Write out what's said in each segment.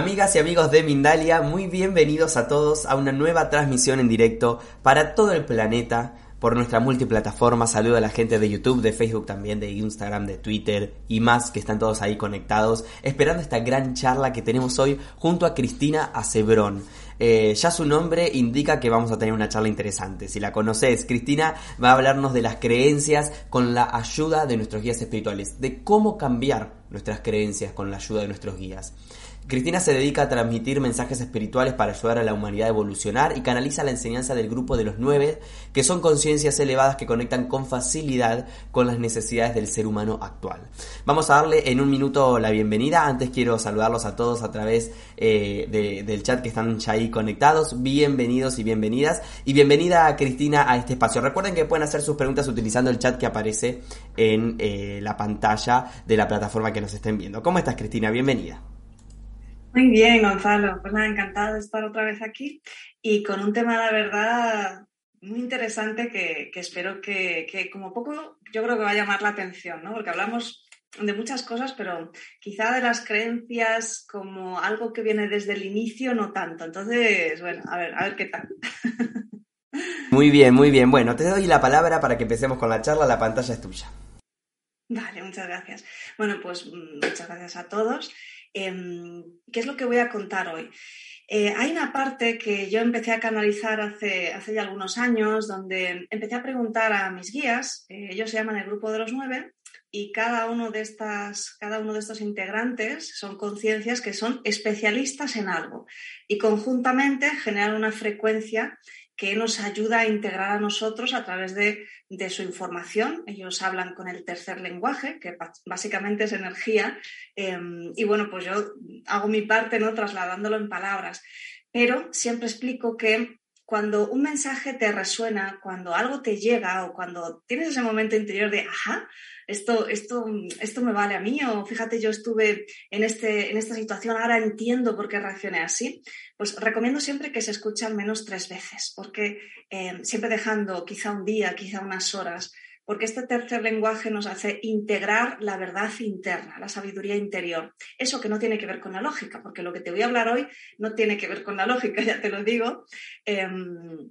Amigas y amigos de Mindalia, muy bienvenidos a todos a una nueva transmisión en directo para todo el planeta por nuestra multiplataforma. Saludo a la gente de YouTube, de Facebook también, de Instagram, de Twitter y más que están todos ahí conectados, esperando esta gran charla que tenemos hoy junto a Cristina Acebrón. Eh, ya su nombre indica que vamos a tener una charla interesante. Si la conoces, Cristina va a hablarnos de las creencias con la ayuda de nuestros guías espirituales, de cómo cambiar nuestras creencias con la ayuda de nuestros guías. Cristina se dedica a transmitir mensajes espirituales para ayudar a la humanidad a evolucionar y canaliza la enseñanza del grupo de los nueve, que son conciencias elevadas que conectan con facilidad con las necesidades del ser humano actual. Vamos a darle en un minuto la bienvenida. Antes quiero saludarlos a todos a través eh, del chat que están ya ahí conectados. Bienvenidos y bienvenidas. Y bienvenida a Cristina a este espacio. Recuerden que pueden hacer sus preguntas utilizando el chat que aparece en eh, la pantalla de la plataforma que nos estén viendo. ¿Cómo estás, Cristina? Bienvenida. Muy bien, Gonzalo. Pues nada, encantada de estar otra vez aquí y con un tema, la verdad, muy interesante que, espero que, como poco, yo creo que va a llamar la atención, ¿no? Porque hablamos de muchas cosas, pero quizá de las creencias como algo que viene desde el inicio, no tanto. Entonces, bueno, a ver, a ver qué tal. Muy bien, muy bien. Bueno, te doy la palabra para que empecemos con la charla. La pantalla es tuya. Vale, muchas gracias. Bueno, pues mm, muchas gracias a todos. Em, ¿Qué es lo que voy a contar hoy? Eh, hay una parte que yo empecé a canalizar hace, hace ya algunos años, donde empecé a preguntar a mis guías, eh, ellos se llaman el Grupo de los Nueve, y cada uno de, estas, cada uno de estos integrantes son conciencias que son especialistas en algo y conjuntamente generan una frecuencia que nos ayuda a integrar a nosotros a través de, su información. Ellos hablan con el tercer lenguaje, que básicamente es energía, em, y bueno, pues yo hago mi parte, ¿no? Trasladándolo en palabras. Pero siempre explico que cuando un mensaje te resuena, cuando algo te llega o cuando tienes ese momento interior de, ajá, esto, esto, esto me vale a mí, o fíjate, yo estuve en, este, en esta situación, ahora entiendo por qué reaccioné así, pues recomiendo siempre que se escuche al menos tres veces, porque eh, siempre dejando quizá un día, quizá unas horas, porque este tercer lenguaje nos hace integrar la verdad interna, la sabiduría interior. Eso que no tiene que ver con la lógica, porque lo que te voy a hablar hoy no tiene que ver con la lógica, ya te lo digo, em,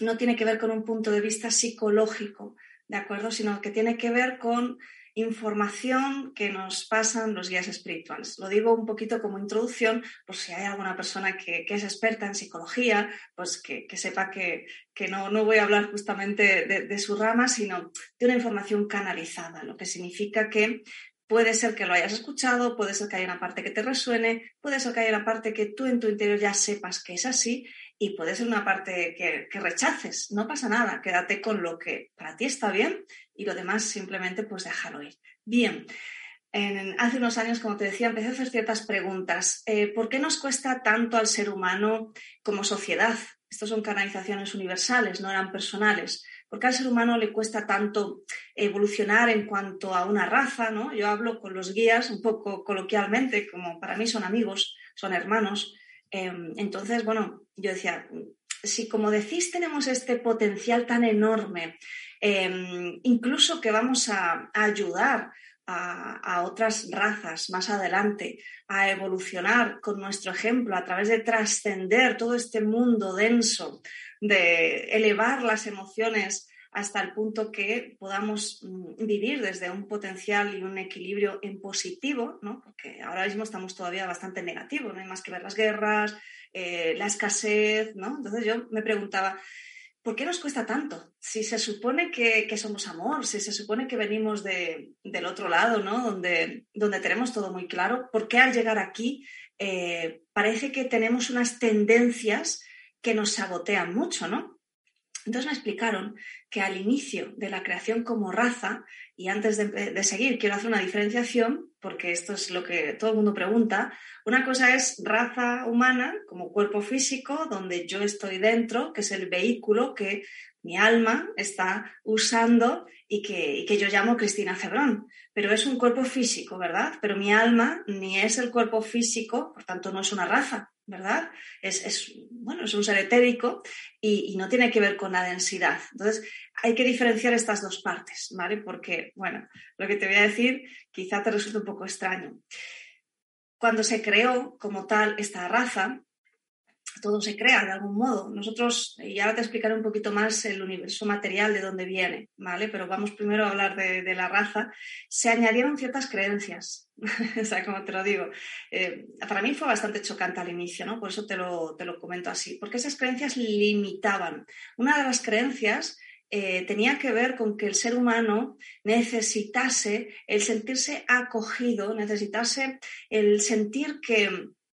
no tiene que ver con un punto de vista psicológico, ¿de acuerdo? Sino que tiene que ver con información que nos pasan los guías espirituales. Lo digo un poquito como introducción, por si hay alguna persona que, es experta en psicología, pues que, sepa que, no, no, voy a hablar justamente de, de su rama, sino de una información canalizada, lo que significa que Puede ser que lo hayas escuchado, puede ser que haya una parte que te resuene, puede ser que haya una parte que tú en tu interior ya sepas que es así y puede ser una parte que, rechaces. No pasa nada, quédate con lo que para ti está bien y lo demás simplemente pues déjalo ir. Bien, hace unos años, como te decía, empecé a hacer ciertas preguntas. Eh, ¿Por qué nos cuesta tanto al ser humano como sociedad? Estas son canalizaciones universales, no eran personales. ¿Por qué al ser humano le cuesta tanto evolucionar en cuanto a una raza? ¿no? Yo hablo con los guías un poco coloquialmente, como para mí son amigos, son hermanos. Em, entonces, bueno, yo decía, si como decís tenemos este potencial tan enorme, em, incluso que vamos a, ayudar a, otras razas más adelante a evolucionar con nuestro ejemplo a través de trascender todo este mundo denso, de elevar las emociones hasta el punto que podamos mm, vivir desde un potencial y un equilibrio en positivo, ¿no? porque ahora mismo estamos todavía bastante negativos, no hay más que ver las guerras, eh, la escasez, ¿no? Entonces yo me preguntaba, ¿por qué nos cuesta tanto? Si se supone que, somos amor, si se supone que venimos del otro lado, ¿no? Donde, donde tenemos todo muy claro, ¿por qué al llegar aquí eh, parece que tenemos unas tendencias que nos sabotean mucho, ¿no? Entonces me explicaron que al inicio de la creación como raza, y antes de, seguir quiero hacer una diferenciación, porque esto es lo que todo el mundo pregunta, una cosa es raza humana como cuerpo físico, donde yo estoy dentro, que es el vehículo que mi alma está usando y que, y que yo llamo Cristina Cebrón. Pero es un cuerpo físico, ¿verdad? Pero mi alma ni es el cuerpo físico, por tanto no es una raza. ¿verdad? Es, bueno, es un ser etérico y, no tiene que ver con la densidad. Entonces, hay que diferenciar estas dos partes, ¿vale? Porque, bueno, lo que te voy a decir quizá te resulte un poco extraño. Cuando se creó como tal esta raza, todo se crea de algún modo. Nosotros, y ahora te explicaré un poquito más el universo material de dónde viene, ¿vale? Pero vamos primero a hablar de, la raza. Se añadieron ciertas creencias, o sea, como te lo digo. Eh, para mí fue bastante chocante al inicio, ¿no? Por eso te lo, te lo comento así, porque esas creencias limitaban. Una de las creencias eh, tenía que ver con que el ser humano necesitase el sentirse acogido, necesitase el sentir que,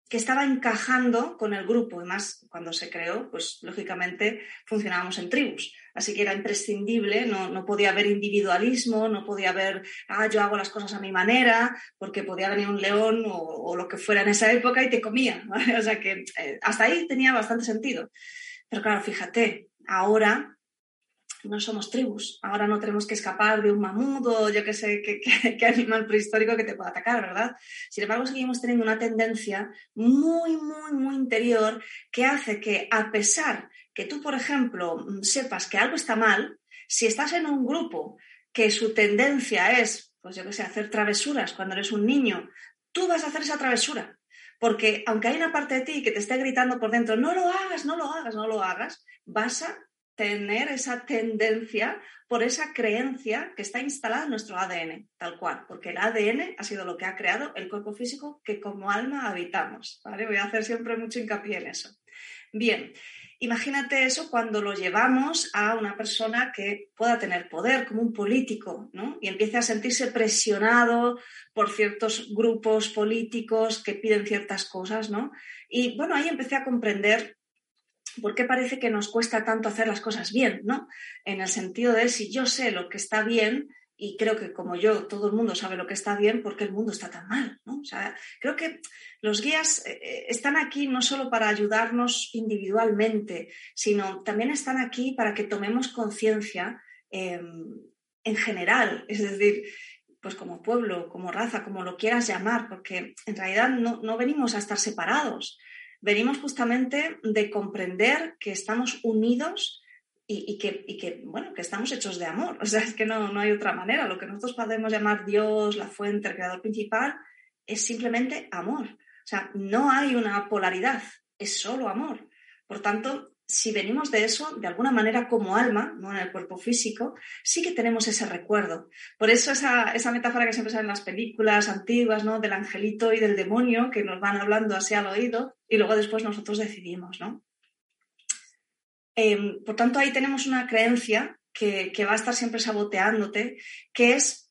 que estaba encajando con el grupo. Además, cuando se creó, pues lógicamente funcionábamos en tribus. Así que era imprescindible, no, podía haber individualismo, no podía haber, ah, yo hago las cosas a mi manera, porque podía venir un león o, lo que fuera en esa época y te comía. O sea que eh, hasta ahí tenía bastante sentido. Pero claro, fíjate, ahora no somos tribus. Ahora no tenemos que escapar de un mamudo, yo qué sé, qué, animal prehistórico que te pueda atacar, ¿verdad? Sin embargo, seguimos teniendo una tendencia muy, muy, muy interior que hace que, a pesar que tú, por ejemplo, sepas que algo está mal, si estás en un grupo que su tendencia es, pues yo qué sé, hacer travesuras cuando eres un niño, tú vas a hacer esa travesura. Porque aunque hay una parte de ti que te esté gritando por dentro, no lo hagas, no lo hagas, no lo hagas, vas a tener esa tendencia por esa creencia que está instalada en nuestro ADN, tal cual, porque el ADN ha sido lo que ha creado el cuerpo físico que como alma habitamos. Voy a hacer siempre mucho hincapié en eso. Bien, imagínate eso cuando lo llevamos a una persona que pueda tener poder, como un político, ¿no? Y empiece a sentirse presionado por ciertos grupos políticos que piden ciertas cosas, ¿no? Y bueno, ahí empecé a comprender ¿por qué parece que nos cuesta tanto hacer las cosas bien? ¿no? En el sentido de si yo sé lo que está bien, y creo que como yo, todo el mundo sabe lo que está bien, ¿por qué el mundo está tan mal? ¿no? Creo que los guías eh, eh, están aquí no solo para ayudarnos individualmente, sino también están aquí para que tomemos conciencia em, en general, es decir, pues como pueblo, como raza, como lo quieras llamar, porque en realidad no, no venimos a estar separados, venimos justamente de comprender que estamos unidos y, que, bueno, que estamos hechos de amor. O sea, es que no, no hay otra manera. Lo que nosotros podemos llamar Dios, la fuente, el creador principal, es simplemente amor. O sea, no hay una polaridad, es solo amor. Por tanto, si venimos de eso, de alguna manera como alma, no en el cuerpo físico, sí que tenemos ese recuerdo. Por eso esa, metáfora que siempre sale en las películas antiguas, ¿no? Del angelito y del demonio que nos van hablando así al oído y luego después nosotros decidimos, ¿no? Em, por tanto, ahí tenemos una creencia que, que va a estar siempre saboteándote, que es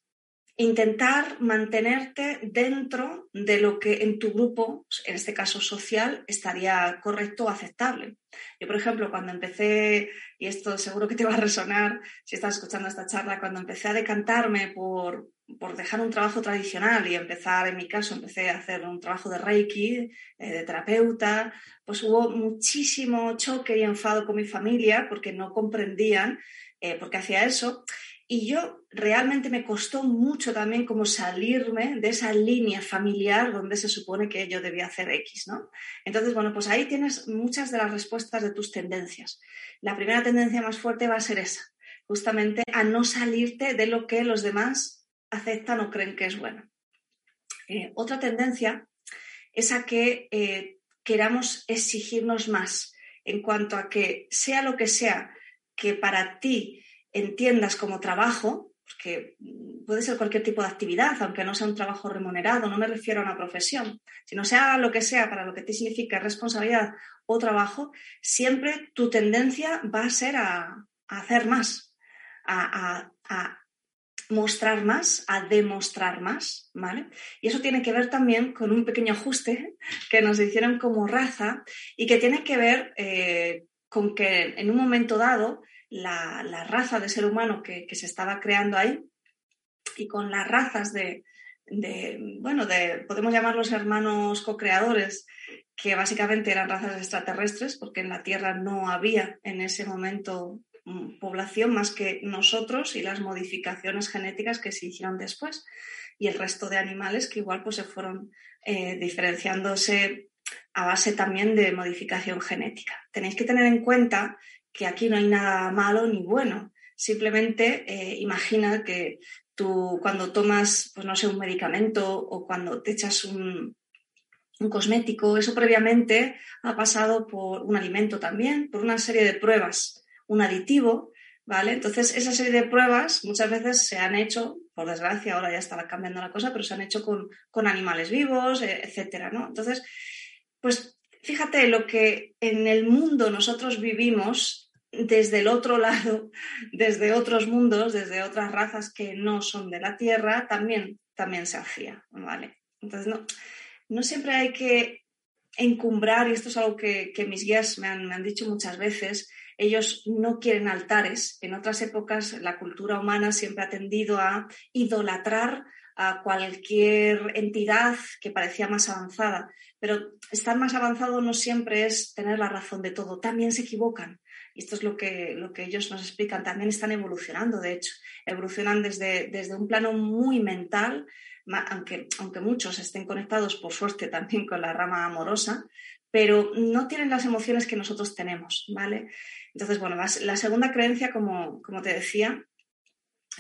intentar mantenerte dentro de lo que en tu grupo, en este caso social, estaría correcto o aceptable. Yo, por ejemplo, cuando empecé, y esto seguro que te va a resonar si estás escuchando esta charla, cuando empecé a decantarme por, por dejar un trabajo tradicional y empezar, en mi caso, empecé a hacer un trabajo de Reiki, eh, de terapeuta, pues hubo muchísimo choque y enfado con mi familia porque no comprendían eh, por qué hacía eso. Y yo realmente me costó mucho también como salirme de esa línea familiar donde se supone que yo debía hacer X, ¿no? Entonces, bueno, pues ahí tienes muchas de las respuestas de tus tendencias. La primera tendencia más fuerte va a ser esa, justamente a no salirte de lo que los demás aceptan o creen que es bueno. Eh, otra tendencia es a que eh, queramos exigirnos más en cuanto a que sea lo que sea que para ti entiendas como trabajo, porque puede ser cualquier tipo de actividad, aunque no sea un trabajo remunerado, no me refiero a una profesión, sino sea lo que sea para lo que te significa responsabilidad o trabajo, siempre tu tendencia va a ser a, hacer más, a, mostrar más, a demostrar más, ¿vale? Y eso tiene que ver también con un pequeño ajuste que nos hicieron como raza y que tiene que ver eh, con que en un momento dado la, raza de ser humano que, se estaba creando ahí y con las razas de, bueno, de, podemos llamarlos hermanos co-creadores, que básicamente eran razas extraterrestres, porque en la Tierra no había en ese momento mm, población más que nosotros y las modificaciones genéticas que se hicieron después y el resto de animales que igual pues se fueron eh, diferenciándose a base también de modificación genética. Tenéis que tener en cuenta que aquí no hay nada malo ni bueno. Simplemente eh, imagina que tú cuando tomas, pues no sé, un medicamento o cuando te echas un, un cosmético, eso previamente ha pasado por un alimento también, por una serie de pruebas, un aditivo, ¿vale? Entonces, esa serie de pruebas muchas veces se han hecho, por desgracia, ahora ya estaba cambiando la cosa, pero se han hecho con, con animales vivos, e, etcétera, ¿no? Entonces, pues fíjate lo que en el mundo nosotros vivimos desde el otro lado, desde otros mundos, desde otras razas que no son de la Tierra, también, también se hacía, ¿vale? Entonces, no, no siempre hay que encumbrar, y esto es algo que, mis guías me han, dicho muchas veces, ellos no quieren altares. En otras épocas la cultura humana siempre ha tendido a idolatrar a cualquier entidad que parecía más avanzada. Pero estar más avanzado no siempre es tener la razón de todo, también se equivocan. Esto es lo que, lo que ellos nos explican, también están evolucionando, de hecho, evolucionan desde, desde un plano muy mental aunque, aunque muchos estén conectados, por suerte, también con la rama amorosa, pero no tienen las emociones que nosotros tenemos, ¿vale? Entonces, bueno, la, segunda creencia, como, como te decía,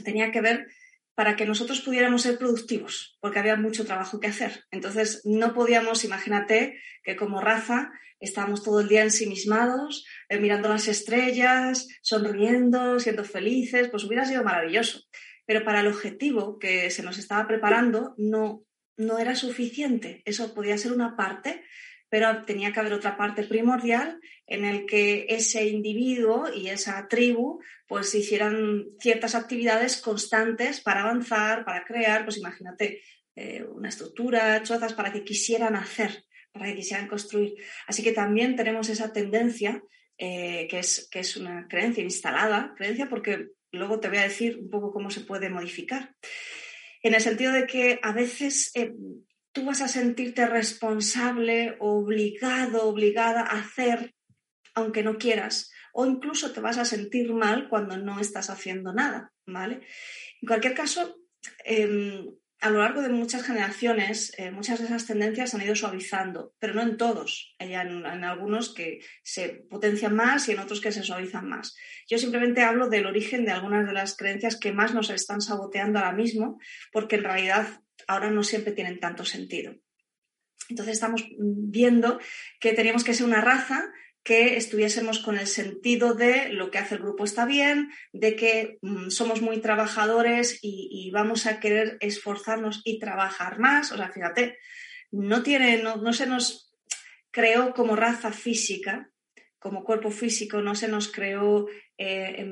tenía que ver para que nosotros pudiéramos ser productivos, porque había mucho trabajo que hacer. Entonces, no podíamos, imagínate, que como raza estábamos todo el día ensimismados, eh, mirando las estrellas, sonriendo, siendo felices, pues hubiera sido maravilloso pero para el objetivo que se nos estaba preparando no, no era suficiente. Eso podía ser una parte, pero tenía que haber otra parte primordial en el que ese individuo y esa tribu pues hicieran ciertas actividades constantes para avanzar, para crear, pues imagínate eh, una estructura, chozas para que quisieran hacer, para que quisieran construir. Así que también tenemos esa tendencia eh, que, es, que es una creencia instalada, creencia porque Luego te voy a decir un poco cómo se puede modificar. En el sentido de que a veces eh, tú vas a sentirte responsable, obligado, obligada a hacer, aunque no quieras, o incluso te vas a sentir mal cuando no estás haciendo nada, ¿vale? En cualquier caso, em, a lo largo de muchas generaciones, eh, muchas de esas tendencias han ido suavizando, pero no en todos. Hay en, algunos que se potencian más y en otros que se suavizan más. Yo simplemente hablo del origen de algunas de las creencias que más nos están saboteando ahora mismo, porque en realidad ahora no siempre tienen tanto sentido. Entonces estamos viendo que teníamos que ser una raza que estuviésemos con el sentido de lo que hace el grupo está bien, de que mm, somos muy trabajadores y, vamos a querer esforzarnos y trabajar más. O sea, fíjate, no, tiene, no, se nos creó como raza física, como cuerpo físico, no se nos creó eh,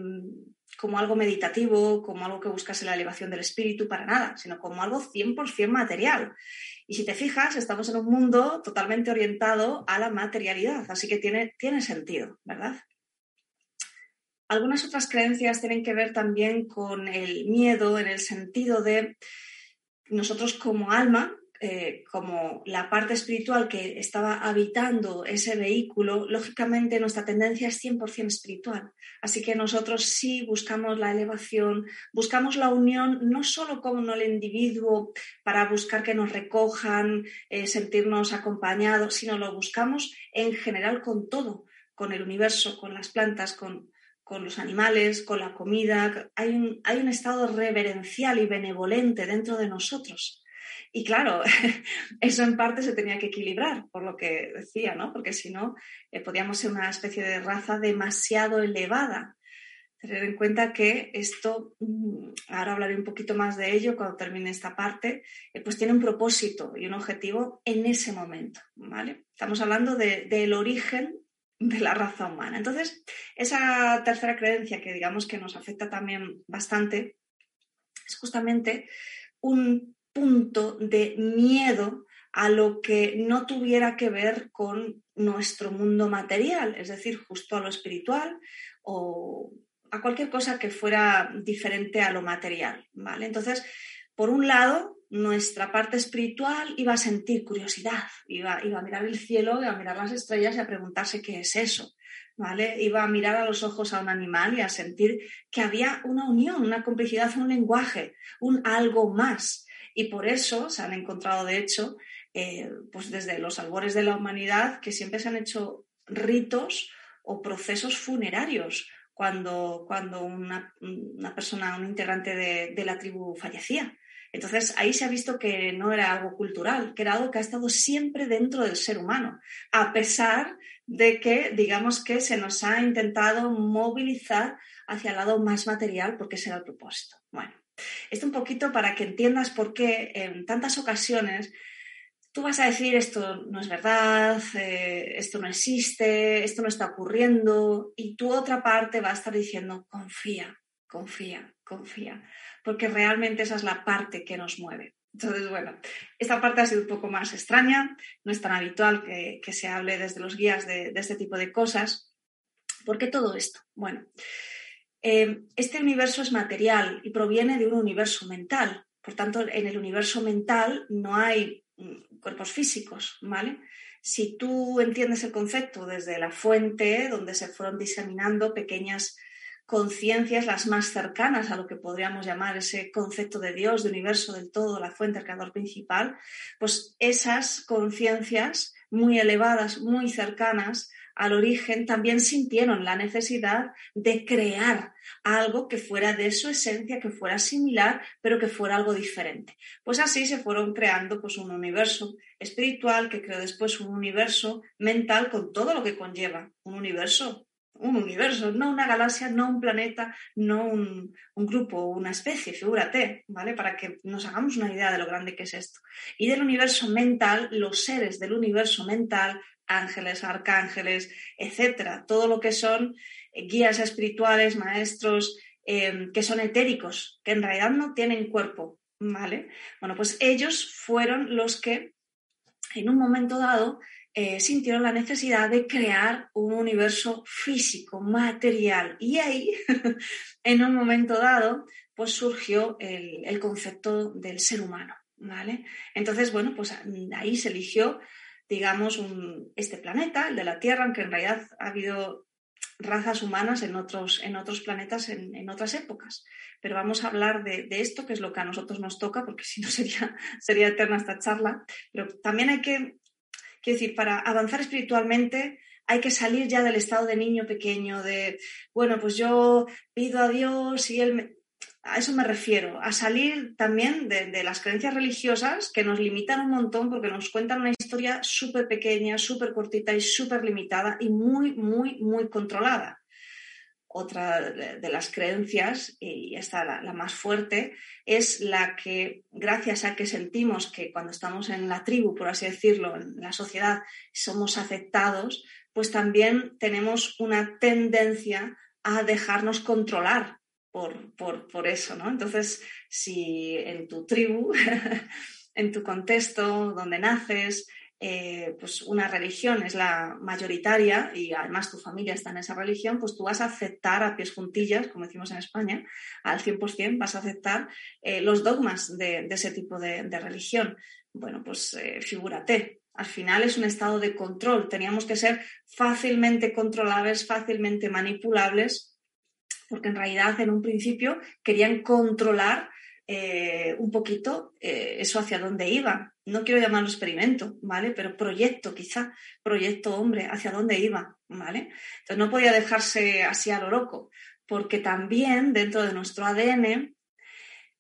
como algo meditativo, como algo que buscase la elevación del espíritu, para nada, sino como algo 100% material. Y si te fijas, estamos en un mundo totalmente orientado a la materialidad, así que tiene, tiene sentido, ¿verdad? Algunas otras creencias tienen que ver también con el miedo en el sentido de nosotros como alma eh, como la parte espiritual que estaba habitando ese vehículo, lógicamente nuestra tendencia es 100% espiritual. Así que nosotros sí buscamos la elevación, buscamos la unión no solo con el individuo para buscar que nos recojan, eh, sentirnos acompañados, sino lo buscamos en general con todo, con el universo, con las plantas, con, con los animales, con la comida. Hay un, hay un estado reverencial y benevolente dentro de nosotros y claro, eso en parte se tenía que equilibrar, por lo que decía, ¿no? Porque si no, eh, podíamos ser una especie de raza demasiado elevada. Tener en cuenta que esto, mm, ahora hablaré un poquito más de ello cuando termine esta parte, eh, pues tiene un propósito y un objetivo en ese momento, ¿vale? Estamos hablando del origen de la raza humana. Entonces, esa tercera creencia que digamos que nos afecta también bastante es justamente un punto de miedo a lo que no tuviera que ver con nuestro mundo material, es decir, justo a lo espiritual o a cualquier cosa que fuera diferente a lo material, ¿vale? Entonces, por un lado, nuestra parte espiritual iba a sentir curiosidad, iba, iba a mirar el cielo, iba a mirar las estrellas y a preguntarse qué es eso, ¿vale? Iba a mirar a los ojos a un animal y a sentir que había una unión, una complicidad, un lenguaje, un algo más. Y por eso se han encontrado, de hecho, eh, pues desde los albores de la humanidad, que siempre se han hecho ritos o procesos funerarios cuando, cuando una, persona, un integrante de, la tribu fallecía. Entonces ahí se ha visto que no era algo cultural, que era algo que ha estado siempre dentro del ser humano, a pesar de que, digamos que se nos ha intentado movilizar hacia el lado más material porque ese era el propósito. Bueno, esto un poquito para que entiendas por qué en tantas ocasiones tú vas a decir esto no es verdad, eh, esto no existe, esto no está ocurriendo y tu otra parte va a estar diciendo confía, confía, confía, porque realmente esa es la parte que nos mueve. Entonces, bueno, esta parte ha sido un poco más extraña, no es tan habitual que, se hable desde los guías de, este tipo de cosas. ¿Por qué todo esto? Bueno, eh, este universo es material y proviene de un universo mental. Por tanto, en el universo mental no hay mm, cuerpos físicos, ¿vale? Si tú entiendes el concepto desde la fuente, donde se fueron diseminando pequeñas conciencias las más cercanas a lo que podríamos llamar ese concepto de Dios, de universo del todo, la fuente, el creador principal, pues esas conciencias muy elevadas, muy cercanas al origen, también sintieron la necesidad de crear algo que fuera de su esencia, que fuera similar, pero que fuera algo diferente. Pues así se fueron creando pues, un universo espiritual que creó después un universo mental con todo lo que conlleva un universo un universo, no una galaxia, no un planeta, no un, grupo, una especie, figúrate, ¿vale? Para que nos hagamos una idea de lo grande que es esto. Y del universo mental, los seres del universo mental, ángeles, arcángeles, etcétera, todo lo que son eh, guías espirituales, maestros, em, que son etéricos, que en realidad no tienen cuerpo, ¿vale? Bueno, pues ellos fueron los que en un momento dado eh, sintieron la necesidad de crear un universo físico, material. Y ahí, en un momento dado, pues surgió el, concepto del ser humano. ¿vale? Entonces, bueno, pues ahí se eligió, digamos, este planeta, el de la Tierra, aunque en realidad ha habido razas humanas en otros, en otros planetas en, otras épocas. Pero vamos a hablar de, de, esto, que es lo que a nosotros nos toca, porque si no sería, sería eterna esta charla. Pero también hay que Quiero decir, para avanzar espiritualmente hay que salir ya del estado de niño pequeño, de, bueno, pues yo pido a Dios y Él me... A eso me refiero, a salir también de, las creencias religiosas que nos limitan un montón porque nos cuentan una historia súper pequeña, súper cortita y súper limitada y muy, muy, muy controlada otra de las creencias, y esta la, la, más fuerte, es la que, gracias a que sentimos que cuando estamos en la tribu, por así decirlo, en la sociedad, somos aceptados, pues también tenemos una tendencia a dejarnos controlar por, por, por eso, ¿no? Entonces, si en tu tribu, en tu contexto, donde naces, eh, pues una religión es la mayoritaria y además tu familia está en esa religión, pues tú vas a aceptar a pies juntillas, como decimos en España, al 100% vas a aceptar eh, los dogmas de, ese tipo de, religión. Bueno, pues eh, figúrate, al final es un estado de control. Teníamos que ser fácilmente controlables, fácilmente manipulables, porque en realidad en un principio querían controlar eh, un poquito eh, eso hacia dónde iba. No quiero llamarlo experimento, ¿vale? Pero proyecto, quizá, proyecto hombre, hacia dónde iba, ¿vale? Entonces no podía dejarse así a lo loco, porque también dentro de nuestro ADN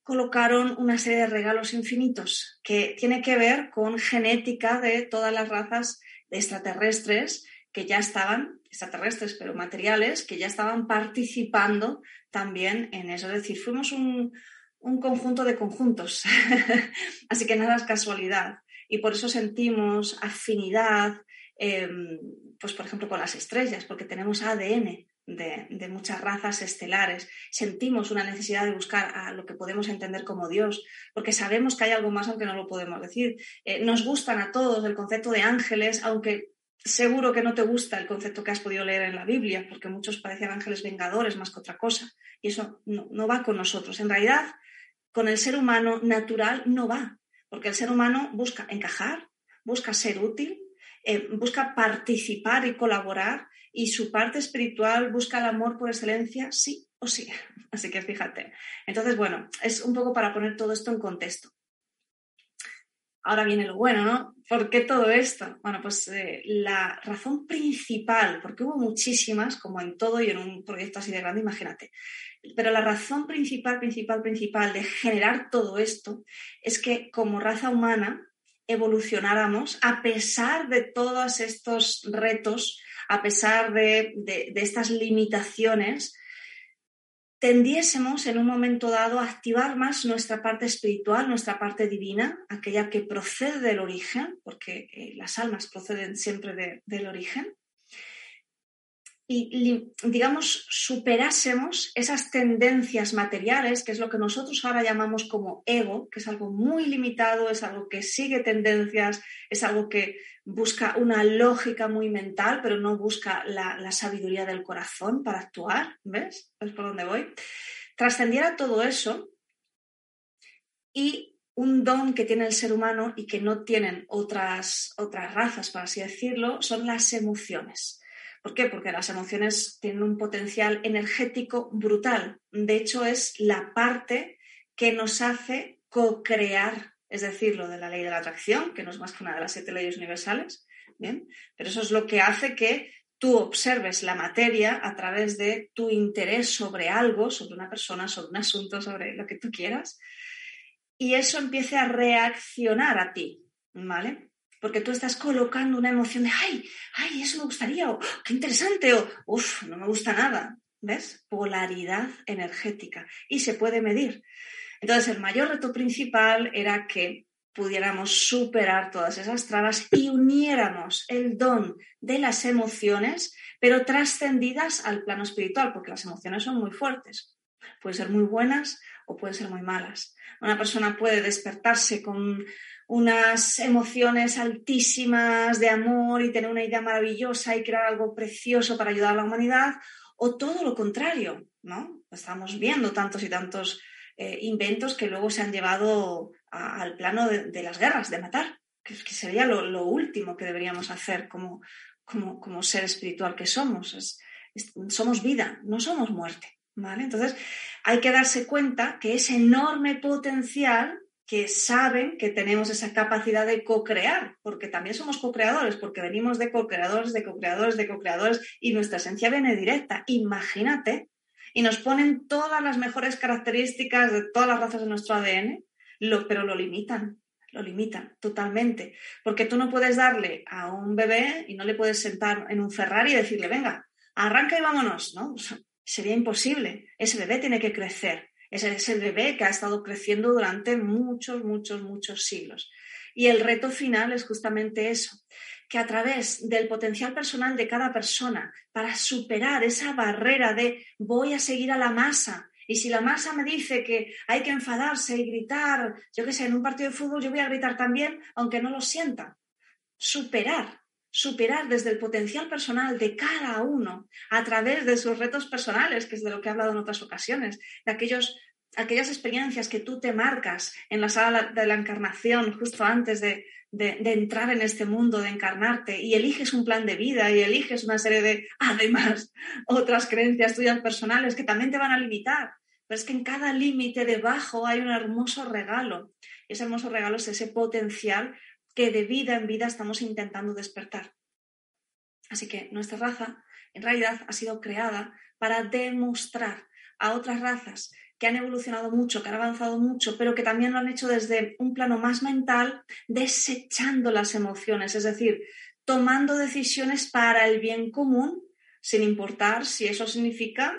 colocaron una serie de regalos infinitos que tiene que ver con genética de todas las razas extraterrestres que ya estaban, extraterrestres pero materiales, que ya estaban participando también en eso. Es decir, fuimos un, un conjunto de conjuntos. Así que nada es casualidad. Y por eso sentimos afinidad, em, pues por ejemplo, con las estrellas, porque tenemos ADN de, muchas razas estelares. Sentimos una necesidad de buscar a lo que podemos entender como Dios, porque sabemos que hay algo más aunque no lo podemos decir. Eh, nos gustan a todos el concepto de ángeles, aunque seguro que no te gusta el concepto que has podido leer en la Biblia, porque muchos parecen ángeles vengadores más que otra cosa. Y eso no va con nosotros. En realidad, con el ser humano natural no va, porque el ser humano busca encajar, busca ser útil, eh, busca participar y colaborar y su parte espiritual busca el amor por excelencia, sí o sí. Así que fíjate. Entonces, bueno, es un poco para poner todo esto en contexto. ahora viene lo bueno, ¿no? ¿Por qué todo esto? Bueno, pues eh, la razón principal, porque hubo muchísimas, como en todo y en un proyecto así de grande, imagínate, pero la razón principal, principal, principal de generar todo esto es que como raza humana evolucionáramos a pesar de todos estos retos, a pesar de, de estas limitaciones, tendiésemos en un momento dado a activar más nuestra parte espiritual, nuestra parte divina, aquella que procede del origen, porque eh, las almas proceden siempre del origen, y, digamos, superásemos esas tendencias materiales, que es lo que nosotros ahora llamamos como ego, que es algo muy limitado, es algo que sigue tendencias, es algo que busca una lógica muy mental, pero no busca la, sabiduría del corazón para actuar, ¿ves? ¿Ves por dónde voy? Trascendiera todo eso y un don que tiene el ser humano y que no tienen otras, otras razas, por así decirlo, son las emociones. ¿Por qué? Porque las emociones tienen un potencial energético brutal. De hecho, es la parte que nos hace co-crear, es decir, lo de la ley de la atracción, que no es más que una de las siete leyes universales. Bien, pero eso es lo que hace que tú observes la materia a través de tu interés sobre algo, sobre una persona, sobre un asunto, sobre lo que tú quieras, y eso empiece a reaccionar a ti, ¿vale? Porque tú estás colocando una emoción de, ay, ay, eso me gustaría, o qué interesante, o uff, no me gusta nada. ¿Ves? Polaridad energética. Y se puede medir. Entonces, el mayor reto principal era que pudiéramos superar todas esas trabas y uniéramos el don de las emociones, pero trascendidas al plano espiritual, porque las emociones son muy fuertes. Pueden ser muy buenas o pueden ser muy malas. Una persona puede despertarse con unas emociones altísimas de amor y tener una idea maravillosa y crear algo precioso para ayudar a la humanidad, o todo lo contrario, ¿no? Estamos viendo tantos y tantos eh, inventos que luego se han llevado al plano de, las guerras, de matar, que, sería lo, último que deberíamos hacer como, como, ser espiritual que somos. somos vida, no somos muerte. ¿vale? Entonces, hay que darse cuenta que ese enorme potencial que saben que tenemos esa capacidad de co-crear, porque también somos co-creadores, porque venimos de co-creadores, de co-creadores, de co-creadores, y nuestra esencia viene directa. Imagínate, y nos ponen todas las mejores características de todas las razas de nuestro ADN, pero lo limitan, lo limitan totalmente, porque tú no puedes darle a un bebé y no le puedes sentar en un Ferrari y decirle, venga, arranca y vámonos, ¿no? Sería imposible. Ese bebé tiene que crecer es el bebé que ha estado creciendo durante muchos, muchos, muchos siglos. Y el reto final es justamente eso, que a través del potencial personal de cada persona, para superar esa barrera de voy a seguir a la masa, y si la masa me dice que hay que enfadarse y gritar, yo qué sé, en un partido de fútbol yo voy a gritar también, aunque no lo sienta. Superar, superar desde el potencial personal de cada uno a través de sus retos personales, que es de lo que he hablado en otras ocasiones, de aquellos, aquellas experiencias que tú te marcas en la sala de la encarnación justo antes de, entrar en este mundo, de encarnarte, y eliges un plan de vida y eliges una serie de, además, otras creencias tuyas personales que también te van a limitar. Pero es que en cada límite debajo hay un hermoso regalo. Y ese hermoso regalo es ese potencial que de vida en vida estamos intentando despertar. Así que nuestra raza en realidad ha sido creada para demostrar a otras razas que han evolucionado mucho, que han avanzado mucho, pero que también lo han hecho desde un plano más mental, desechando las emociones, es decir, tomando decisiones para el bien común, sin importar si eso significa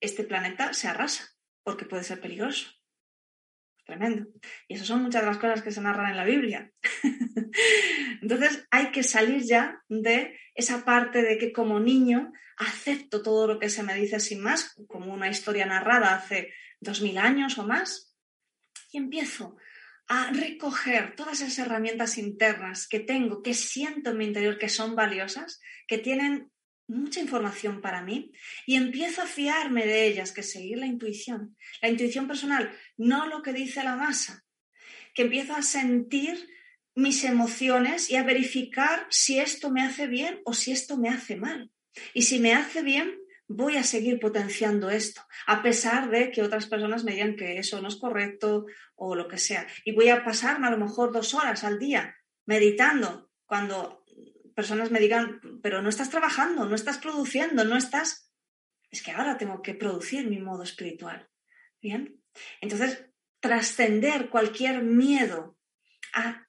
este planeta se arrasa, porque puede ser peligroso tremendo. Y eso son muchas de las cosas que se narran en la Biblia. Entonces hay que salir ya de esa parte de que como niño acepto todo lo que se me dice sin más, como una historia narrada hace dos mil años o más, y empiezo a recoger todas esas herramientas internas que tengo, que siento en mi interior que son valiosas, que tienen mucha información para mí y empiezo a fiarme de ellas, que seguir la intuición, la intuición personal, no lo que dice la masa, que empiezo a sentir mis emociones y a verificar si esto me hace bien o si esto me hace mal. Y si me hace bien, voy a seguir potenciando esto, a pesar de que otras personas me digan que eso no es correcto o lo que sea. Y voy a pasarme a lo mejor dos horas al día meditando cuando personas me digan, pero no estás trabajando, no estás produciendo, no estás... Es que ahora tengo que producir mi modo espiritual. Bien. Entonces, trascender cualquier miedo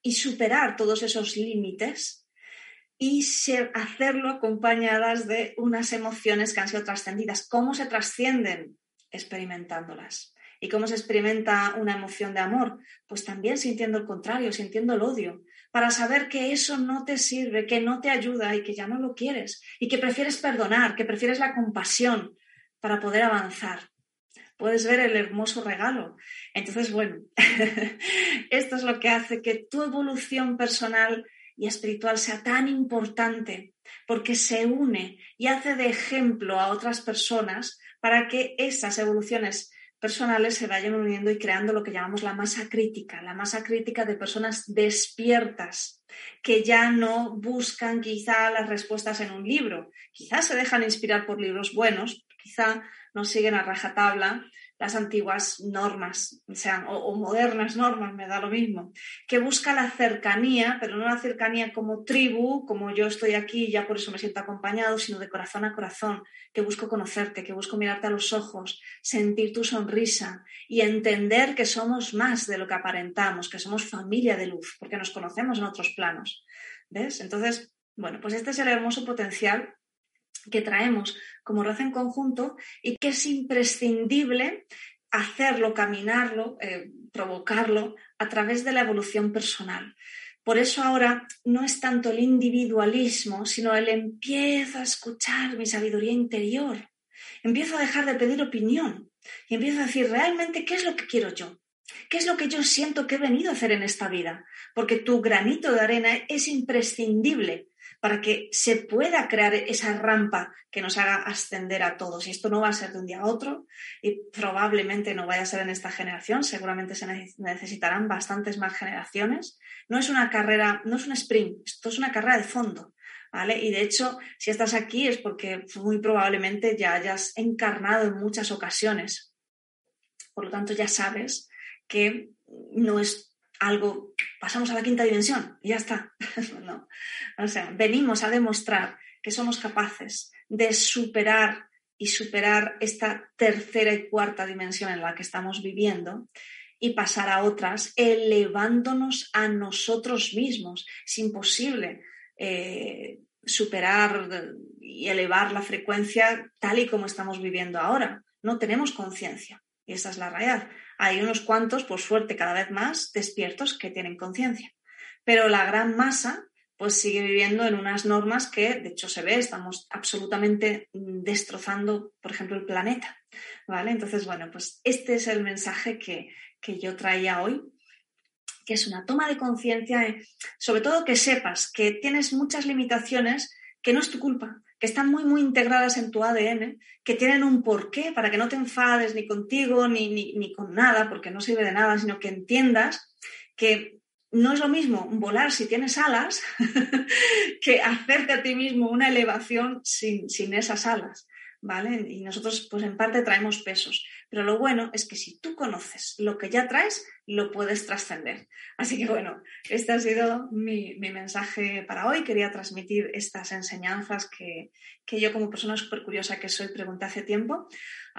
y superar todos esos límites y hacerlo acompañadas de unas emociones que han sido trascendidas. ¿Cómo se trascienden? Experimentándolas. ¿Y cómo se experimenta una emoción de amor? Pues también sintiendo el contrario, sintiendo el odio, para saber que eso no te sirve, que no te ayuda y que ya no lo quieres, y que prefieres perdonar, que prefieres la compasión para poder avanzar. Puedes ver el hermoso regalo. Entonces, bueno, esto es lo que hace que tu evolución personal y espiritual sea tan importante porque se une y hace de ejemplo a otras personas para que esas evoluciones personales se vayan uniendo y creando lo que llamamos la masa crítica, la masa crítica de personas despiertas que ya no buscan quizá las respuestas en un libro, quizá se dejan inspirar por libros buenos, quizá no siguen a rajatabla las antiguas normas, sean, o, modernas normas, me da lo mismo, que busca la cercanía, pero no la cercanía como tribu, como yo estoy aquí y ya por eso me siento acompañado, sino de corazón a corazón, que busco conocerte, que busco mirarte a los ojos, sentir tu sonrisa y entender que somos más de lo que aparentamos, que somos familia de luz, porque nos conocemos en otros planos. ¿Ves? Entonces, bueno, pues este es el hermoso potencial que traemos como raza en conjunto y que es imprescindible hacerlo, caminarlo, eh, provocarlo a través de la evolución personal. Por eso ahora no es tanto el individualismo, sino el empiezo a escuchar mi sabiduría interior. Empiezo a dejar de pedir opinión y empiezo a decir realmente qué es lo que quiero yo. ¿Qué es lo que yo siento que he venido a hacer en esta vida? Porque tu granito de arena es imprescindible para que se pueda crear esa rampa que nos haga ascender a todos. Y esto no va a ser de un día a otro y probablemente no vaya a ser en esta generación, seguramente se necesitarán bastantes más generaciones. No es una carrera, no es un sprint, esto es una carrera de fondo. ¿Vale? Y de hecho, si estás aquí es porque muy probablemente ya hayas encarnado en muchas ocasiones. Por lo tanto, ya sabes que no es algo, pasamos a la quinta dimensión y ya está. no. O sea, venimos a demostrar que somos capaces de superar y superar esta tercera y cuarta dimensión en la que estamos viviendo y pasar a otras, elevándonos a nosotros mismos. Es imposible eh, superar y elevar la frecuencia tal y como estamos viviendo ahora. No tenemos conciencia. Y esa es la realidad hay unos cuantos, por suerte, cada vez más despiertos que tienen conciencia. Pero la gran masa pues sigue viviendo en unas normas que, de hecho, se ve, estamos absolutamente destrozando, por ejemplo, el planeta. ¿Vale? Entonces, bueno, pues este es el mensaje que, que yo traía hoy, que es una toma de conciencia, eh, sobre todo que sepas que tienes muchas limitaciones que no es tu culpa, que están muy, muy integradas en tu ADN, que tienen un porqué para que no te enfades ni contigo ni, ni, con nada, porque no sirve de nada, sino que entiendas que no es lo mismo volar si tienes alas que hacerte a ti mismo una elevación sin, sin esas alas. ¿Vale? Y nosotros, pues en parte traemos pesos. Pero lo bueno es que si tú conoces lo que ya traes, lo puedes trascender. Así que bueno, este ha sido mi, mensaje para hoy. Quería transmitir estas enseñanzas que, que yo como persona súper curiosa que soy pregunté hace tiempo.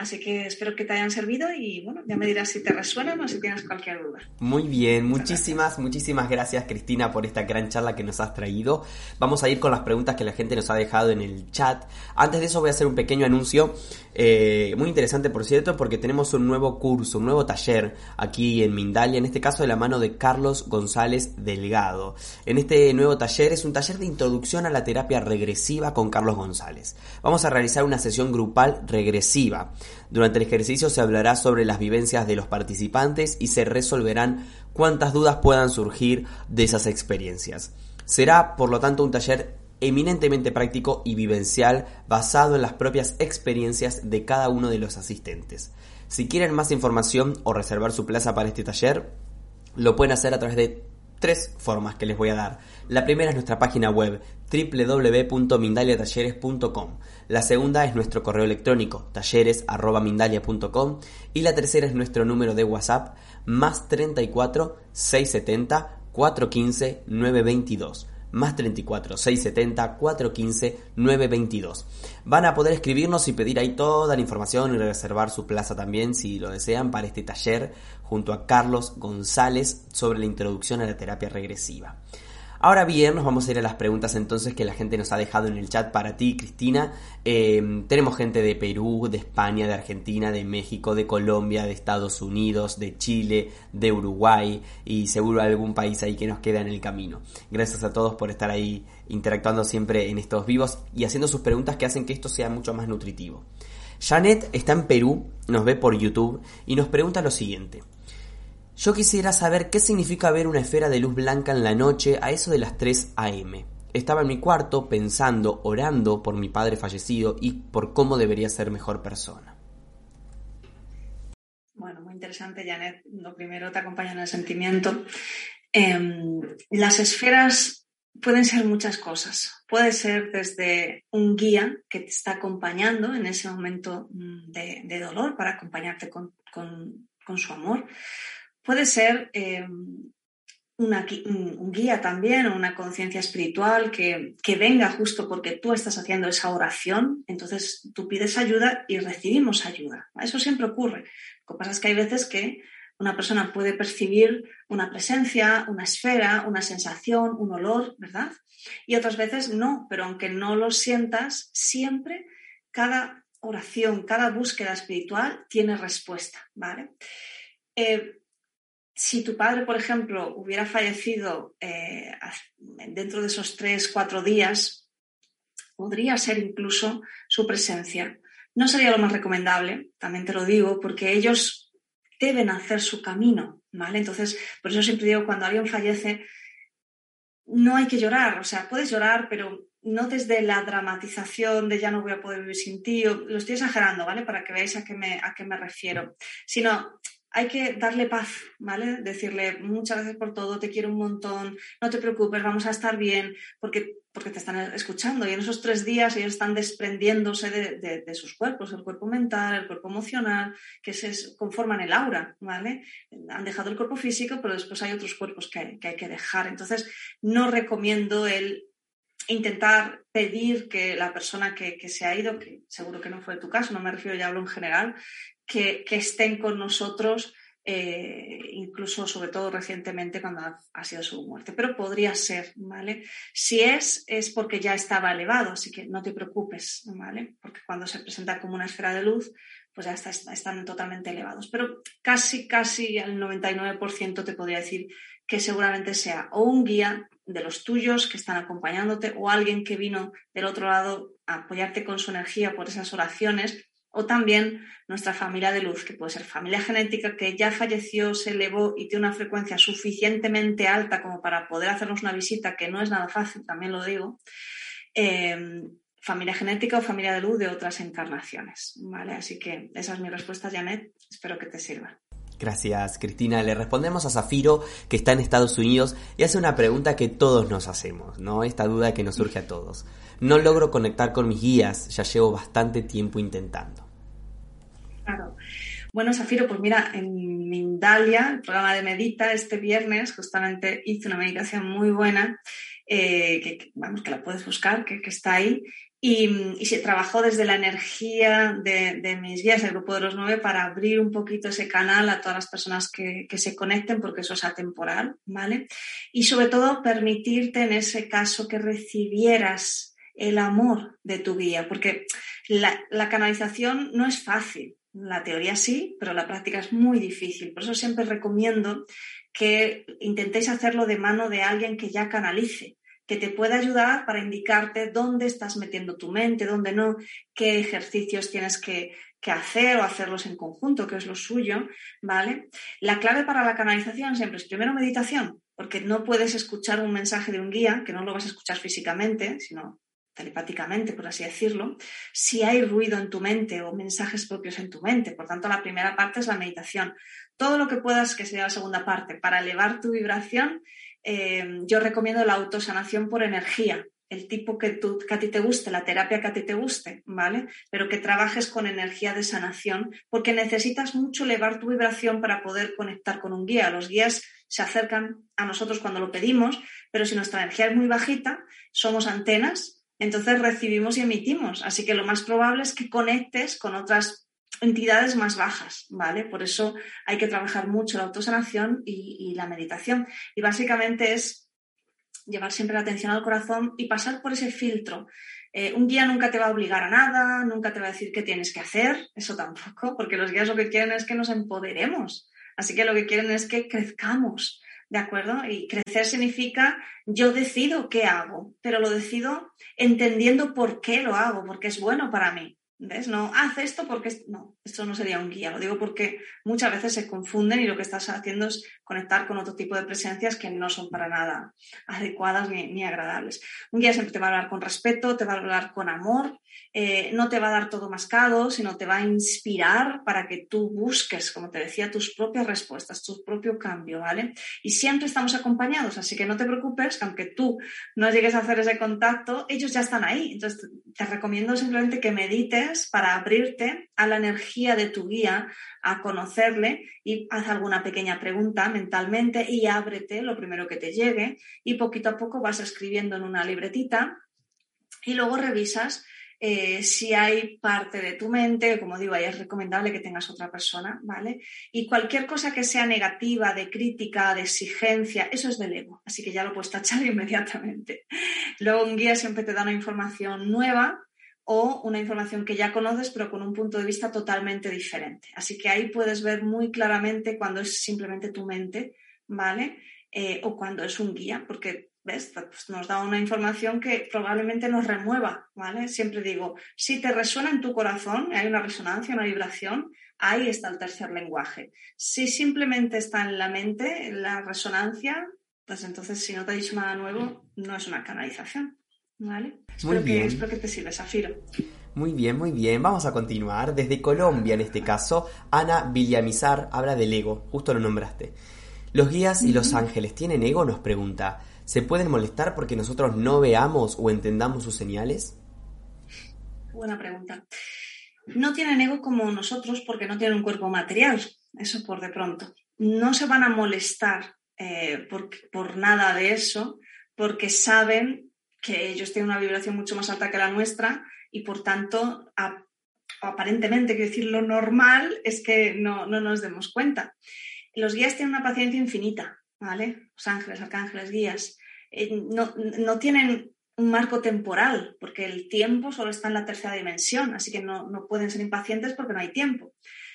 Así que espero que te hayan servido y bueno, ya me dirás si te resuenan o si tienes cualquier duda. Muy bien, muchísimas, muchísimas gracias Cristina por esta gran charla que nos has traído. Vamos a ir con las preguntas que la gente nos ha dejado en el chat. Antes de eso voy a hacer un pequeño anuncio, eh, muy interesante por cierto, porque tenemos un nuevo curso, un nuevo taller aquí en Mindalia, en este caso de la mano de Carlos González Delgado. En este nuevo taller es un taller de introducción a la terapia regresiva con Carlos González. Vamos a realizar una sesión grupal regresiva. Durante el ejercicio se hablará sobre las vivencias de los participantes y se resolverán cuantas dudas puedan surgir de esas experiencias. Será, por lo tanto, un taller eminentemente práctico y vivencial basado en las propias experiencias de cada uno de los asistentes. Si quieren más información o reservar su plaza para este taller, lo pueden hacer a través de tres formas que les voy a dar. La primera es nuestra página web www.mindaliatalleres.com. La segunda es nuestro correo electrónico talleres.mindalia.com y la tercera es nuestro número de WhatsApp más 34 670 415 922 más 34 670 415 922. Van a poder escribirnos y pedir ahí toda la información y reservar su plaza también si lo desean para este taller junto a Carlos González sobre la introducción a la terapia regresiva. Ahora bien, nos vamos a ir a las preguntas entonces que la gente nos ha dejado en el chat para ti, Cristina. Em, tenemos gente de Perú, de España, de Argentina, de México, de Colombia, de Estados Unidos, de Chile, de Uruguay y seguro algún país ahí que nos queda en el camino. Gracias a todos por estar ahí interactuando siempre en estos vivos y haciendo sus preguntas que hacen que esto sea mucho más nutritivo. Janet está en Perú, nos ve por YouTube y nos pregunta lo siguiente. Yo quisiera saber qué significa ver una esfera de luz blanca en la noche a eso de las 3 a.m. Estaba en mi cuarto pensando, orando por mi padre fallecido y por cómo debería ser mejor persona. Bueno, muy interesante, Janet. Lo primero te acompaña en el sentimiento. Em, las esferas pueden ser muchas cosas. Puede ser desde un guía que te está acompañando en ese momento mm, de, dolor para acompañarte con su amor. Puede ser eh, un guía también una conciencia espiritual que, que, venga justo porque tú estás haciendo esa oración, entonces tú pides ayuda y recibimos ayuda. Eso siempre ocurre. Lo que pasa es que hay veces que una persona puede percibir una presencia, una esfera, una sensación, un olor, ¿verdad? Y otras veces no, pero aunque no lo sientas, siempre cada oración, cada búsqueda espiritual tiene respuesta, ¿vale? Eh, si tu padre, por ejemplo, hubiera fallecido eh, dentro de esos tres, cuatro días, podría ser incluso su presencia. No sería lo más recomendable, también te lo digo, porque ellos deben hacer su camino, ¿vale? Entonces, por eso siempre digo, cuando alguien fallece, no hay que llorar, o sea, puedes llorar, pero no desde la dramatización de ya no voy a poder vivir sin ti, lo estoy exagerando, ¿vale? Para que veáis a qué me, a qué me refiero, sino hay que darle paz, ¿vale? Decirle muchas gracias por todo, te quiero un montón, no te preocupes, vamos a estar bien, porque, porque te están escuchando y en esos tres días ellos están desprendiéndose de, sus cuerpos, el cuerpo mental, el cuerpo emocional, que se conforman el aura, ¿vale? Han dejado el cuerpo físico, pero después hay otros cuerpos que que, hay que dejar. Entonces, no recomiendo el intentar pedir que la persona que, que, se ha ido, que seguro que no fue tu caso, no me refiero ya hablo en general, que, estén con nosotros, eh, incluso sobre todo recientemente cuando ha, sido su muerte. Pero podría ser, ¿vale? Si es, es porque ya estaba elevado, así que no te preocupes, ¿vale? Porque cuando se presenta como una esfera de luz, pues ya están totalmente elevados. Pero casi, casi al 99% te podría decir que seguramente sea o un guía de los tuyos que están acompañándote o alguien que vino del otro lado a apoyarte con su energía por esas oraciones o también nuestra familia de luz, que puede ser familia genética que ya falleció, se elevó y tiene una frecuencia suficientemente alta como para poder hacernos una visita, que no es nada fácil, también lo digo. Em, familia genética o familia de luz de otras encarnaciones. ¿vale? Así que esa es mi respuesta, Janet. Espero que te sirva. Gracias, Cristina. Le respondemos a Zafiro, que está en Estados Unidos, y hace una pregunta que todos nos hacemos, ¿no? Esta duda que nos surge a todos. No logro conectar con mis guías, ya llevo bastante tiempo intentando. Claro. Bueno, Zafiro, pues mira, en Mindalia, el programa de Medita, este viernes justamente hice una meditación muy buena, eh, que, vamos, que la puedes buscar, que, está ahí, y, se trabajó desde la energía de, mis guías, el grupo de los nueve, para abrir un poquito ese canal a todas las personas que, que, se conecten, porque eso es atemporal, ¿vale? Y sobre todo permitirte en ese caso que recibieras el amor de tu guía, porque la, canalización no es fácil. La teoría sí, pero la práctica es muy difícil. Por eso siempre recomiendo que intentéis hacerlo de mano de alguien que ya canalice, que te pueda ayudar para indicarte dónde estás metiendo tu mente, dónde no, qué ejercicios tienes que, hacer o hacerlos en conjunto, que es lo suyo, ¿vale? La clave para la canalización siempre es primero meditación, porque no puedes escuchar un mensaje de un guía, que no lo vas a escuchar físicamente, sino telepáticamente, por así decirlo, si hay ruido en tu mente o mensajes propios en tu mente. Por tanto, la primera parte es la meditación. Todo lo que puedas, que sería la segunda parte, para elevar tu vibración, eh, yo recomiendo la autosanación por energía, el tipo que, tú, que, a ti te guste, la terapia que a ti te guste, ¿vale? Pero que trabajes con energía de sanación, porque necesitas mucho elevar tu vibración para poder conectar con un guía. Los guías se acercan a nosotros cuando lo pedimos, pero si nuestra energía es muy bajita, somos antenas, entonces recibimos y emitimos. Así que lo más probable es que conectes con otras entidades más bajas, ¿vale? Por eso hay que trabajar mucho la autosanación y, y la meditación. Y básicamente es llevar siempre la atención al corazón y pasar por ese filtro. Eh, un guía nunca te va a obligar a nada, nunca te va a decir qué tienes que hacer, eso tampoco, porque los guías lo que quieren es que nos empoderemos. Así que lo que quieren es que crezcamos, ¿de acuerdo? Y crecer significa yo decido qué hago, pero lo decido entendiendo por qué lo hago, porque es bueno para mí. ¿Ves? No, haz esto porque no, esto no sería un guía. Lo digo porque muchas veces se confunden y lo que estás haciendo es conectar con otro tipo de presencias que no son para nada adecuadas ni, agradables. Un guía siempre te va a hablar con respeto, te va a hablar con amor, eh, no te va a dar todo mascado, sino te va a inspirar para que tú busques, como te decía, tus propias respuestas, tu propio cambio, ¿vale? Y siempre estamos acompañados, así que no te preocupes, que aunque tú no llegues a hacer ese contacto, ellos ya están ahí. Entonces, te recomiendo simplemente que medites para abrirte a la energía de tu guía, a conocerle y haz alguna pequeña pregunta mentalmente y ábrete lo primero que te llegue y poquito a poco vas escribiendo en una libretita y luego revisas eh, si hay parte de tu mente, como digo, ahí es recomendable que tengas otra persona, ¿vale? Y cualquier cosa que sea negativa, de crítica, de exigencia, eso es del ego, así que ya lo puedes tachar inmediatamente. Luego un guía siempre te da una información nueva o una información que ya conoces pero con un punto de vista totalmente diferente. Así que ahí puedes ver muy claramente cuando es simplemente tu mente, ¿vale? Eh, o cuando es un guía, porque ¿ves? Pues nos da una información que probablemente nos remueva, ¿vale? Siempre digo, si te resuena en tu corazón, hay una resonancia, una vibración, ahí está el tercer lenguaje. Si simplemente está en la mente, la resonancia, pues entonces si no te ha dicho nada nuevo, no es una canalización. ¿Vale? Muy espero, bien. Que, espero que te sirva, Zafiro. Muy bien, muy bien. Vamos a continuar. Desde Colombia, en este caso, Ana Villamizar habla del ego. Justo lo nombraste. ¿Los guías y los ángeles tienen ego? Nos pregunta. ¿Se pueden molestar porque nosotros no veamos o entendamos sus señales? Buena pregunta. No tienen ego como nosotros porque no tienen un cuerpo material. Eso por de pronto. No se van a molestar eh, por, por nada de eso porque saben que ellos tienen una vibración mucho más alta que la nuestra y por tanto, aparentemente, quiero decir, lo normal es que no, nos demos cuenta. Los guías tienen una paciencia infinita, ¿vale? Los ángeles, arcángeles, guías. Eh, no, no, tienen un marco temporal, porque el tiempo solo está en la tercera dimensión, así que no, no pueden ser impacientes porque no hay tiempo.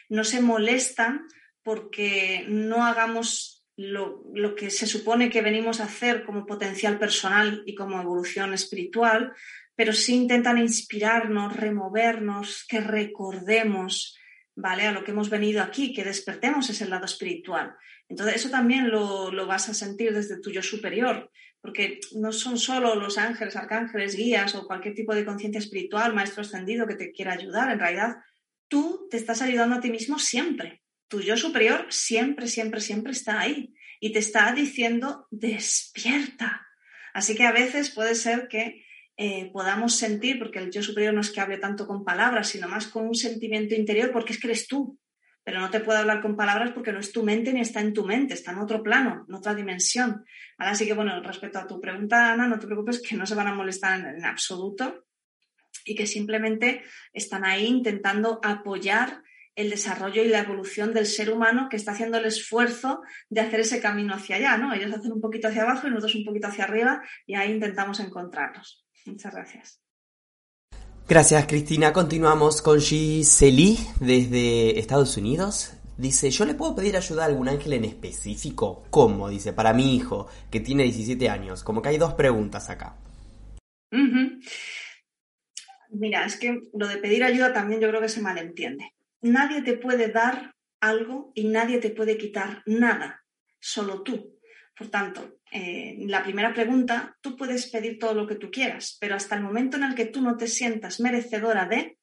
No se molestan porque no hagamos lo, que se supone que venimos a hacer como potencial personal y como evolución espiritual, pero sí intentan inspirarnos, removernos, que recordemos, ¿vale? A lo que hemos venido aquí, que despertemos ese lado espiritual. Entonces, eso también lo, lo vas a sentir desde tu yo superior, porque no son solo los ángeles, arcángeles, guías o cualquier tipo de conciencia espiritual, maestro ascendido que te quiera ayudar. En realidad, tú te estás ayudando a ti mismo siempre tu yo superior siempre, siempre, siempre está ahí y te está diciendo despierta. Así que a veces puede ser que eh, podamos sentir, porque el yo superior no es que hable tanto con palabras, sino más con un sentimiento interior, porque es que eres tú. Pero no te puede hablar con palabras porque no es tu mente ni está en tu mente, está en otro plano, en otra dimensión. Así que, bueno, respecto a tu pregunta, Ana, no te preocupes que no se van a molestar en absoluto y que simplemente están ahí intentando apoyar el desarrollo y la evolución del ser humano que está haciendo el esfuerzo de hacer ese camino hacia allá, ¿no? Ellos hacen un poquito hacia abajo y nosotros un poquito hacia arriba y ahí intentamos encontrarnos. Muchas gracias. Gracias, Cristina. Continuamos con Giseli desde Estados Unidos. Dice, ¿yo le puedo pedir ayuda a algún ángel en específico? ¿Cómo? Dice, para mi hijo, que tiene 17 años. Como que hay dos preguntas acá. Mira, es que lo de pedir ayuda también yo creo que se malentiende nadie te puede dar algo y nadie te puede quitar nada, solo tú. Por tanto, eh, la primera pregunta, tú puedes pedir todo lo que tú quieras, pero hasta el momento en el que tú no te sientas merecedora de,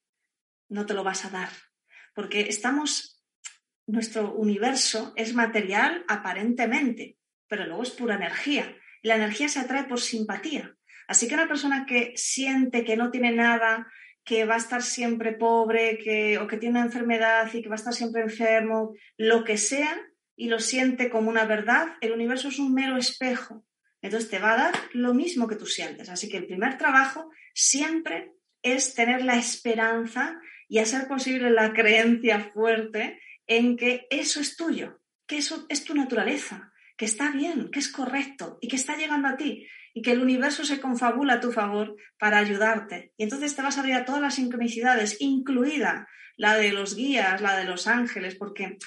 no te lo vas a dar. Porque estamos, nuestro universo es material aparentemente, pero luego es pura energía. La energía se atrae por simpatía. Así que una persona que siente que no tiene nada, que va a estar siempre pobre, que, o que tiene una enfermedad y que va a estar siempre enfermo, lo que sea, y lo siente como una verdad, el universo es un mero espejo. Entonces te va a dar lo mismo que tú sientes. Así que el primer trabajo siempre es tener la esperanza y hacer posible la creencia fuerte en que eso es tuyo, que eso es tu naturaleza, que está bien, que es correcto y que está llegando a ti y que el universo se confabula a tu favor para ayudarte. Y entonces te vas a abrir a todas las sincronicidades, incluida la de los guías, la de los ángeles, porque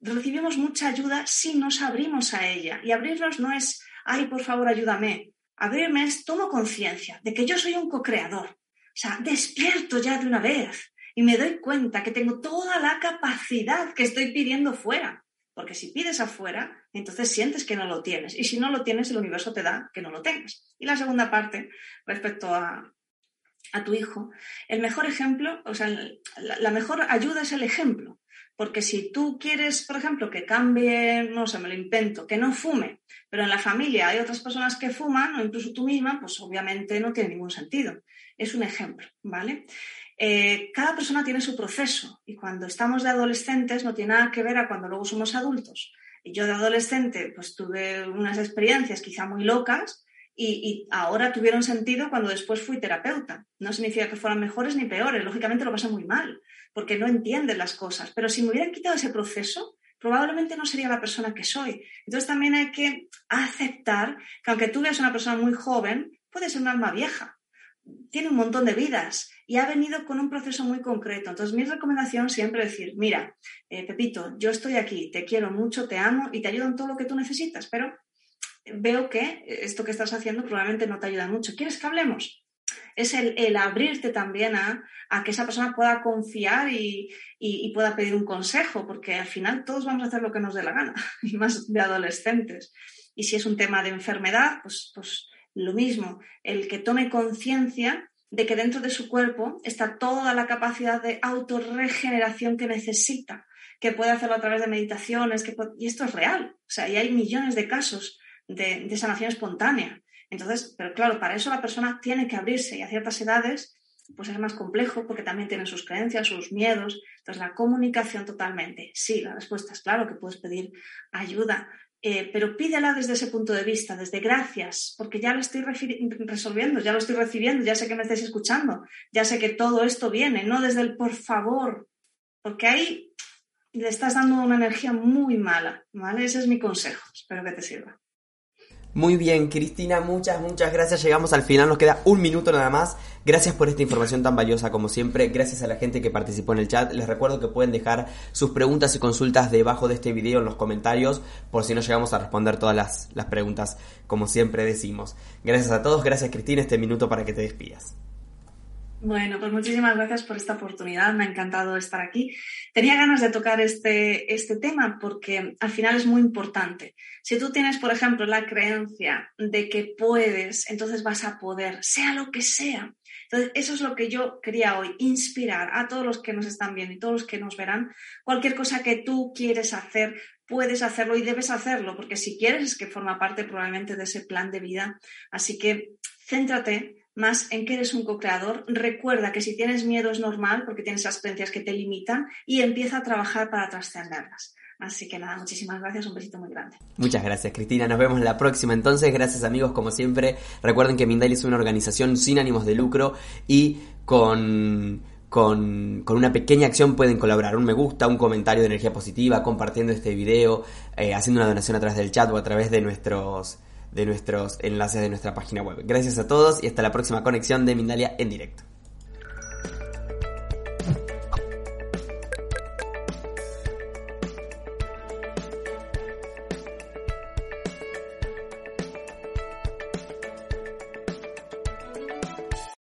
recibimos mucha ayuda si nos abrimos a ella. Y abrirnos no es, ay, por favor, ayúdame. Abrirme es, tomo conciencia de que yo soy un co-creador. O sea, despierto ya de una vez y me doy cuenta que tengo toda la capacidad que estoy pidiendo fuera. Porque si pides afuera, entonces sientes que no lo tienes. Y si no lo tienes, el universo te da que no lo tengas. Y la segunda parte, respecto a, tu hijo, el mejor ejemplo, o sea, la, mejor ayuda es el ejemplo. Porque si tú quieres, por ejemplo, que cambie, no sé, me lo invento, que no fume, pero en la familia hay otras personas que fuman, o incluso tú misma, pues obviamente no tiene ningún sentido. Es un ejemplo, ¿vale? Eh, cada persona tiene su proceso y cuando estamos de adolescentes no tiene nada que ver a cuando luego somos adultos. Y yo de adolescente pues tuve unas experiencias quizá muy locas y, ahora tuvieron sentido cuando después fui terapeuta. No significa que fueran mejores ni peores, lógicamente lo pasa muy mal porque no entienden las cosas. Pero si me hubieran quitado ese proceso, probablemente no sería la persona que soy. Entonces también hay que aceptar que aunque tú veas una persona muy joven, puede ser una alma vieja. Tiene un montón de vidas y ha venido con un proceso muy concreto. Entonces, mi recomendación siempre es decir, mira, eh, Pepito, yo estoy aquí, te quiero mucho, te amo y te ayudo en todo lo que tú necesitas, pero veo que esto que estás haciendo probablemente no te ayuda mucho. ¿Quieres que hablemos? Es el, abrirte también a, que esa persona pueda confiar y, y, pueda pedir un consejo, porque al final todos vamos a hacer lo que nos dé la gana, y más de adolescentes. Y si es un tema de enfermedad, pues, pues lo mismo, el que tome conciencia de que dentro de su cuerpo está toda la capacidad de autorregeneración que necesita, que puede hacerlo a través de meditaciones, que y esto es real. O sea, y hay millones de casos de, de sanación espontánea. Entonces, pero claro, para eso la persona tiene que abrirse y a ciertas edades pues es más complejo porque también tienen sus creencias, sus miedos. Entonces, la comunicación totalmente. Sí, la respuesta es claro que puedes pedir ayuda, eh, pero pídela desde ese punto de vista, desde gracias, porque ya lo estoy resolviendo, ya lo estoy recibiendo, ya sé que me estáis escuchando, ya sé que todo esto viene, no desde el por favor, porque ahí le estás dando una energía muy mala, ¿vale? Ese es mi consejo, espero que te sirva. Muy bien, Cristina, muchas, muchas gracias. Llegamos al final, nos queda un minuto nada más. Gracias por esta información tan valiosa como siempre. Gracias a la gente que participó en el chat. Les recuerdo que pueden dejar sus preguntas y consultas debajo de este video en los comentarios por si no llegamos a responder todas las, las preguntas como siempre decimos. Gracias a todos, gracias Cristina, este minuto para que te despidas. Bueno, pues muchísimas gracias por esta oportunidad, me ha encantado estar aquí. Tenía ganas de tocar este, este tema porque al final es muy importante. Si tú tienes, por ejemplo, la creencia de que puedes, entonces vas a poder, sea lo que sea. Entonces, eso es lo que yo quería hoy, inspirar a todos los que nos están viendo y todos los que nos verán. Cualquier cosa que tú quieres hacer, puedes hacerlo y debes hacerlo, porque si quieres es que forma parte probablemente de ese plan de vida. Así que céntrate más en que eres un co-creador. Recuerda que si tienes miedo es normal porque tienes esas creencias que te limitan y empieza a trabajar para trascenderlas. Así que nada, muchísimas gracias, un besito muy grande. Muchas gracias, Cristina. Nos vemos en la próxima. Entonces, gracias amigos, como siempre. Recuerden que Mindali es una organización sin ánimos de lucro y con, con, una pequeña acción pueden colaborar. Un me gusta, un comentario de energía positiva, compartiendo este video, eh, haciendo una donación a través del chat o a través de nuestros de nuestros enlaces de nuestra página web. Gracias a todos y hasta la próxima conexión de Mindalia en directo.